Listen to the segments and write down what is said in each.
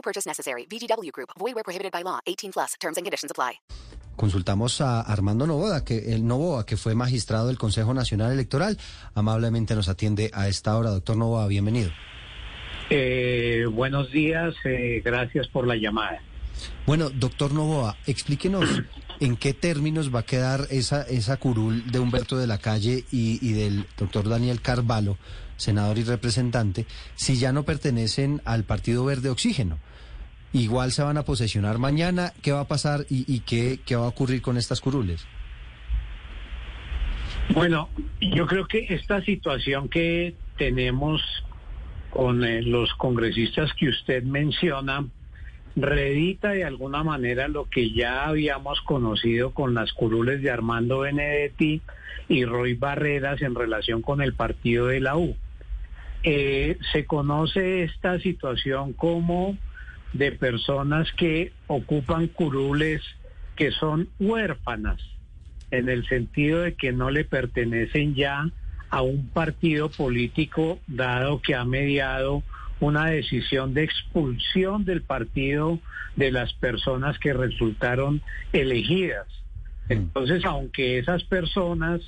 No purchase necessary. VGW Group. Void where prohibited by law. 18 plus. Terms and conditions apply. Consultamos a Armando Novoa, que el Novoa, que fue magistrado del Consejo Nacional Electoral. Amablemente nos atiende a esta hora. Doctor Novoa, bienvenido. Eh, buenos días, eh, gracias por la llamada. Bueno, doctor Novoa, explíquenos en qué términos va a quedar esa, esa curul de Humberto de la Calle y, y del doctor Daniel Carvalho, senador y representante, si ya no pertenecen al Partido Verde Oxígeno. Igual se van a posesionar mañana, ¿qué va a pasar y, y qué, qué va a ocurrir con estas curules? Bueno, yo creo que esta situación que tenemos con eh, los congresistas que usted menciona, reedita de alguna manera lo que ya habíamos conocido con las curules de Armando Benedetti y Roy Barreras en relación con el partido de la U. Eh, se conoce esta situación como de personas que ocupan curules que son huérfanas, en el sentido de que no le pertenecen ya a un partido político, dado que ha mediado una decisión de expulsión del partido de las personas que resultaron elegidas. Entonces, aunque esas personas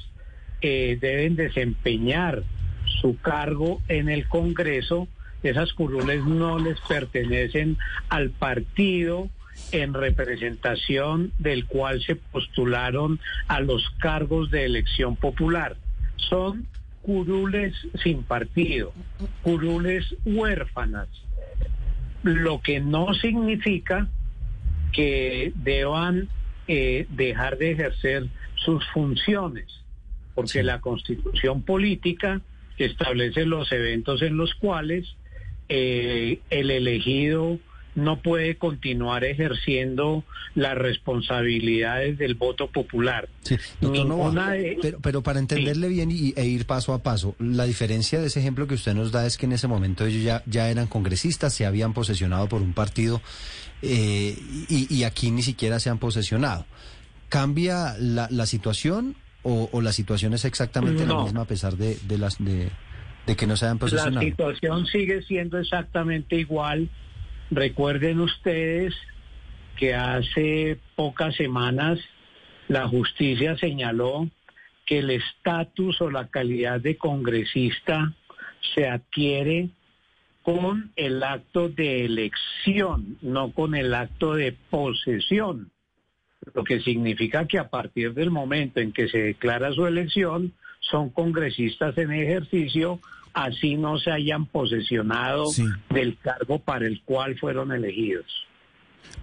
eh, deben desempeñar su cargo en el Congreso, esas curules no les pertenecen al partido en representación del cual se postularon a los cargos de elección popular. Son curules sin partido, curules huérfanas, lo que no significa que deban eh, dejar de ejercer sus funciones, porque Sí. la constitución política establece los eventos en los cuales eh, el elegido no puede continuar ejerciendo las responsabilidades del voto popular. Sí, doctor de- pero, pero para entenderle bien y, e ir paso a paso, la diferencia de ese ejemplo que usted nos da es que en ese momento ellos ya, ya eran congresistas, se habían posesionado por un partido eh, y, y aquí ni siquiera se han posesionado. ¿Cambia la, la situación o, o la situación es exactamente la misma a pesar de, de las de, de que no se hayan La situación sigue siendo exactamente igual. Recuerden ustedes que hace pocas semanas la justicia señaló que el estatus o la calidad de congresista se adquiere con el acto de elección, no con el acto de posesión. Lo que significa que a partir del momento en que se declara su elección, son congresistas en ejercicio, así no se hayan posesionado Sí. del cargo para el cual fueron elegidos.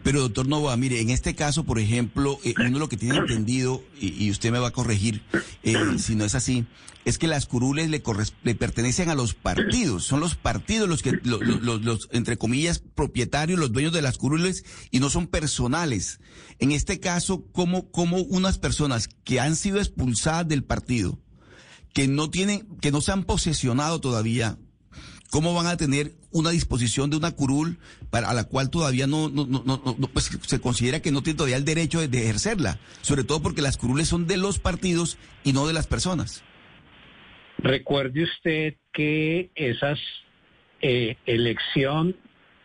Pero doctor Novoa, mire, en este caso, por ejemplo, eh, uno lo que tiene entendido, y, y usted me va a corregir eh, si no es así, es que las curules le, corres- le pertenecen a los partidos, son los partidos los que, lo- lo- los, los, entre comillas, propietarios, los dueños de las curules, y no son personales. En este caso, ¿cómo, cómo unas personas que han sido expulsadas del partido, que no tienen, que no se han posesionado todavía, ¿Cómo van a tener una disposición de una curul para a la cual todavía no, pues, se considera que no tiene todavía el derecho de, ejercerla? Sobre todo porque las curules son de los partidos y no de las personas. Recuerde usted que esas eh, elección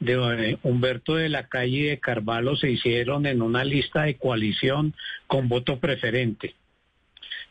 de eh, Humberto de la Calle de Carvalho se hicieron en una lista de coalición con voto preferente.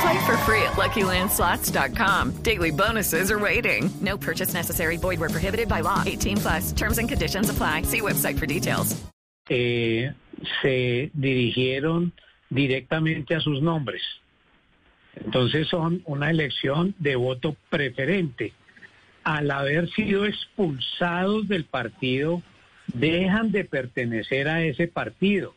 Play for free at LuckyLandSlots.com. Daily bonuses are waiting. No purchase necessary. Void where prohibited by law. 18 plus. Terms and conditions apply. See website for details. eh, se dirigieron directamente a sus nombres. Entonces son una elección de voto preferente. Al haber sido expulsados del partido, dejan de pertenecer a ese partido.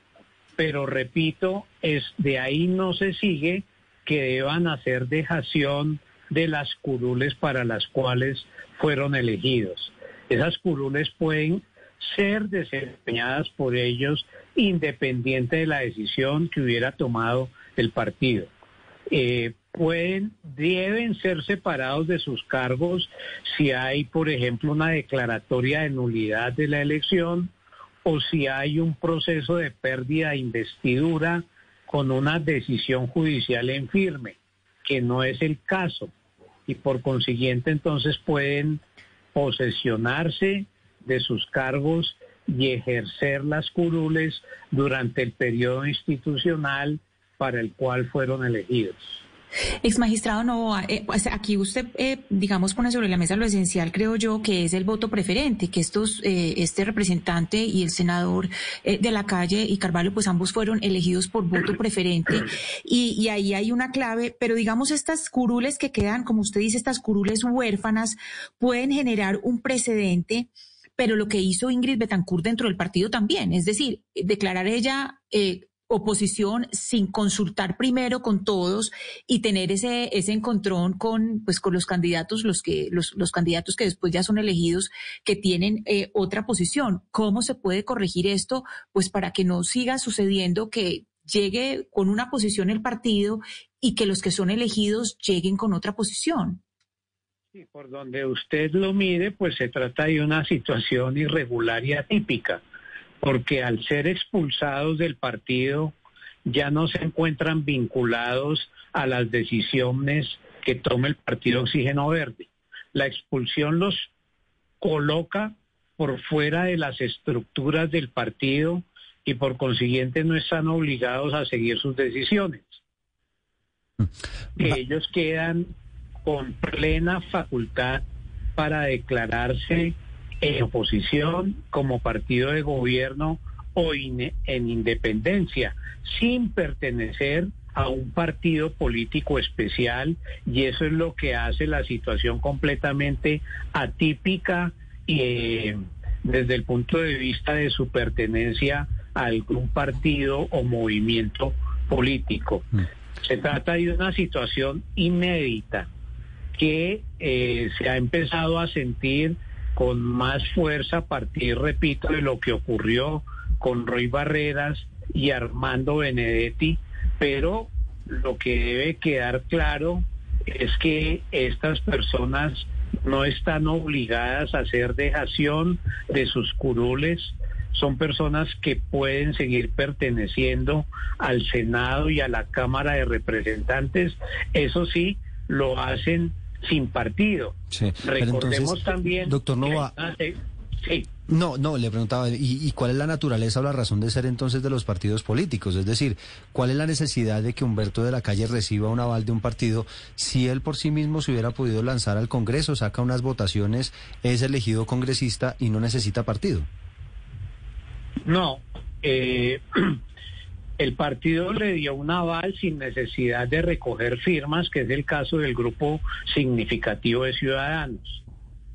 Pero repito, es de ahí no se sigue que deban hacer dejación de las curules para las cuales fueron elegidos. Esas curules pueden ser desempeñadas por ellos independiente de la decisión que hubiera tomado el partido. Eh, pueden, deben ser separados de sus cargos si hay, por ejemplo, una declaratoria de nulidad de la elección o si hay un proceso de pérdida de investidura con una decisión judicial en firme, que no es el caso. Y por consiguiente entonces pueden posesionarse de sus cargos y ejercer las curules durante el periodo institucional para el cual fueron elegidos. Ex magistrado Novoa, eh, aquí usted, eh, digamos, pone sobre la mesa lo esencial, creo yo, que es el voto preferente, que estos, eh, este representante y el senador eh, de la calle y Carvalho, pues ambos fueron elegidos por voto preferente. Y, y ahí hay una clave, pero digamos, estas curules que quedan, como usted dice, estas curules huérfanas, pueden generar un precedente pero lo que hizo Ingrid Betancourt dentro del partido también, es decir, declarar ella eh, oposición sin consultar primero con todos y tener ese ese encontrón con pues con los candidatos los que los, los candidatos que después ya son elegidos que tienen eh, otra posición. Cómo se puede corregir esto pues para que no siga sucediendo que llegue con una posición el partido y que los que son elegidos lleguen con otra posición. Por donde usted lo mire, pues se trata de una situación irregular y atípica, porque al ser expulsados del partido ya no se encuentran vinculados a las decisiones que tome el partido Oxígeno Verde. La expulsión los coloca por fuera de las estructuras del partido y por consiguiente no están obligados a seguir sus decisiones. Que ellos quedan con plena facultad para declararse en oposición como partido de gobierno o in, en independencia, sin pertenecer a un partido político especial y eso es lo que hace la situación completamente atípica y eh, desde el punto de vista de su pertenencia a algún partido o movimiento político. Mm. Se trata de una situación inédita que eh, se ha empezado a sentir con más fuerza a partir, repito, de lo que ocurrió con Roy Barreras y Armando Benedetti, pero lo que debe quedar claro es que estas personas no están obligadas a hacer dejación de sus curules, son personas que pueden seguir perteneciendo al Senado y a la Cámara de Representantes, eso sí, lo hacen sin partido. Sí, Recordemos entonces, también... Doctor Nova... Que, sí. No, no, le preguntaba, ¿y, ¿y, cuál es la naturaleza o la razón de ser entonces de los partidos políticos? Es decir, ¿cuál es la necesidad de que Humberto de la Calle reciba un aval de un partido si él por sí mismo se hubiera podido lanzar al Congreso, saca unas votaciones, es elegido congresista y no necesita partido? No, eh, el partido le dio un aval sin necesidad de recoger firmas, que es el caso del grupo significativo de ciudadanos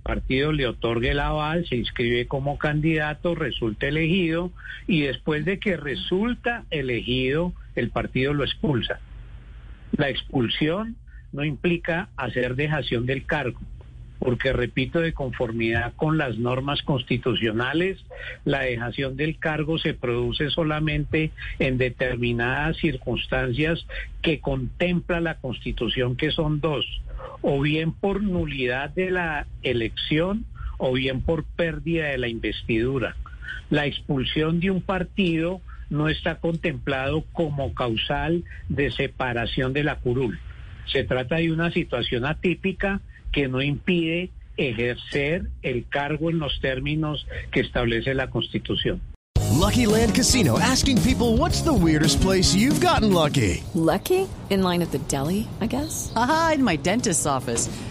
partido le otorgue el aval, se inscribe como candidato, resulta elegido y después de que resulta elegido, el partido lo expulsa. La expulsión no implica hacer dejación del cargo, porque repito, de conformidad con las normas constitucionales, la dejación del cargo se produce solamente en determinadas circunstancias que contempla la Constitución, que son dos o bien por nulidad de la elección o bien por pérdida de la investidura. la expulsión de un partido no está contemplado como causal de separación de la curul. Se trata de una situación atípica que no impide ejercer el cargo en los términos que establece la Constitución. Lucky Land Casino asking people what's the weirdest place you've gotten lucky? Lucky? In line at the deli, I guess. Aha, in my dentist's office.